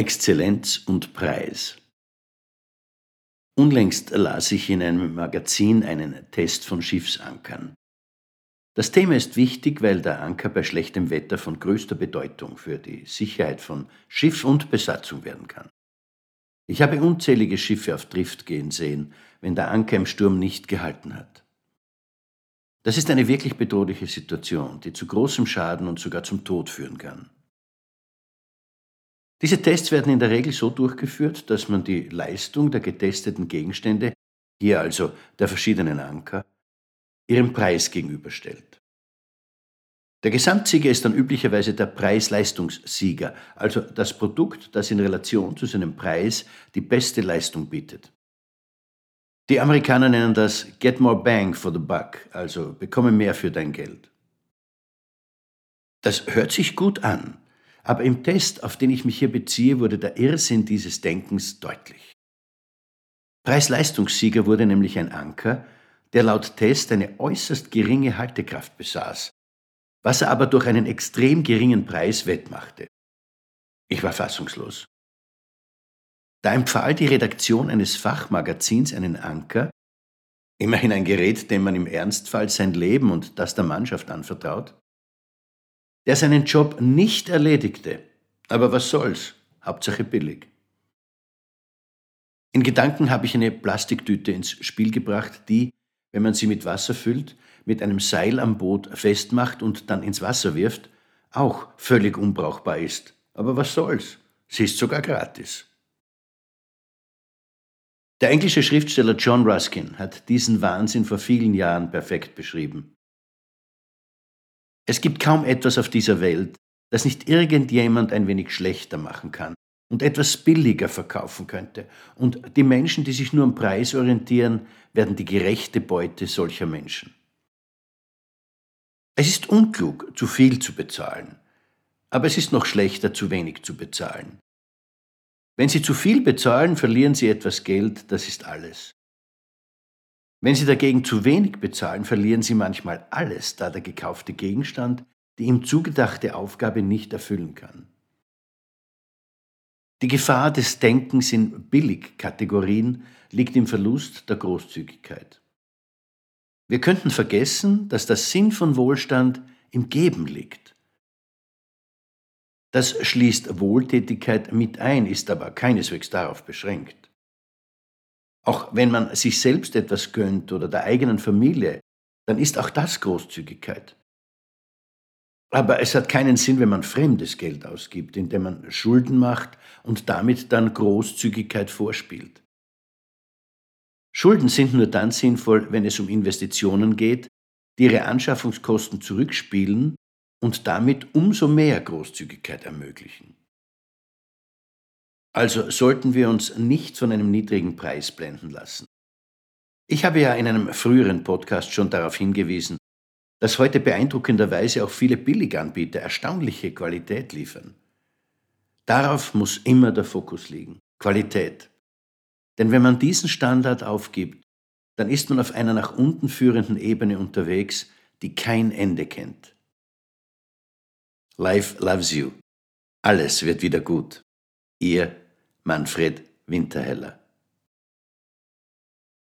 Exzellenz und Preis. Unlängst las ich in einem Magazin einen Test von Schiffsankern. Das Thema ist wichtig, weil der Anker bei schlechtem Wetter von größter Bedeutung für die Sicherheit von Schiff und Besatzung werden kann. Ich habe unzählige Schiffe auf Drift gehen sehen, wenn der Anker im Sturm nicht gehalten hat. Das ist eine wirklich bedrohliche Situation, die zu großem Schaden und sogar zum Tod führen kann. Diese Tests werden in der Regel so durchgeführt, dass man die Leistung der getesteten Gegenstände, hier also der verschiedenen Anker, ihrem Preis gegenüberstellt. Der Gesamtsieger ist dann üblicherweise der Preis-Leistungssieger, also das Produkt, das in Relation zu seinem Preis die beste Leistung bietet. Die Amerikaner nennen das Get More Bang for the Buck, also bekomme mehr für dein Geld. Das hört sich gut an, aber im Test, auf den ich mich hier beziehe, wurde der Irrsinn dieses Denkens deutlich. Preis-Leistungssieger wurde nämlich ein Anker, der laut Test eine äußerst geringe Haltekraft besaß, was er aber durch einen extrem geringen Preis wettmachte. Ich war fassungslos. Da empfahl die Redaktion eines Fachmagazins einen Anker, immerhin ein Gerät, dem man im Ernstfall sein Leben und das der Mannschaft anvertraut, der seinen Job nicht erledigte. Aber was soll's? Hauptsache billig. In Gedanken habe ich eine Plastiktüte ins Spiel gebracht, die, wenn man sie mit Wasser füllt, mit einem Seil am Boot festmacht und dann ins Wasser wirft, auch völlig unbrauchbar ist. Aber was soll's? Sie ist sogar gratis. Der englische Schriftsteller John Ruskin hat diesen Wahnsinn vor vielen Jahren perfekt beschrieben. Es gibt kaum etwas auf dieser Welt, das nicht irgendjemand ein wenig schlechter machen kann und etwas billiger verkaufen könnte. Und die Menschen, die sich nur am Preis orientieren, werden die gerechte Beute solcher Menschen. Es ist unklug, zu viel zu bezahlen, aber es ist noch schlechter, zu wenig zu bezahlen. Wenn Sie zu viel bezahlen, verlieren Sie etwas Geld, das ist alles. Wenn Sie dagegen zu wenig bezahlen, verlieren Sie manchmal alles, da der gekaufte Gegenstand die ihm zugedachte Aufgabe nicht erfüllen kann. Die Gefahr des Denkens in Billigkategorien liegt im Verlust der Großzügigkeit. Wir könnten vergessen, dass der Sinn von Wohlstand im Geben liegt. Das schließt Wohltätigkeit mit ein, ist aber keineswegs darauf beschränkt. Auch wenn man sich selbst etwas gönnt oder der eigenen Familie, dann ist auch das Großzügigkeit. Aber es hat keinen Sinn, wenn man fremdes Geld ausgibt, indem man Schulden macht und damit dann Großzügigkeit vorspielt. Schulden sind nur dann sinnvoll, wenn es um Investitionen geht, die ihre Anschaffungskosten zurückspielen und damit umso mehr Großzügigkeit ermöglichen. Also sollten wir uns nicht von einem niedrigen Preis blenden lassen. Ich habe ja in einem früheren Podcast schon darauf hingewiesen, dass heute beeindruckenderweise auch viele Billiganbieter erstaunliche Qualität liefern. Darauf muss immer der Fokus liegen. Qualität. Denn wenn man diesen Standard aufgibt, dann ist man auf einer nach unten führenden Ebene unterwegs, die kein Ende kennt. Life loves you. Alles wird wieder gut. Ihr Manfred Winterhelle.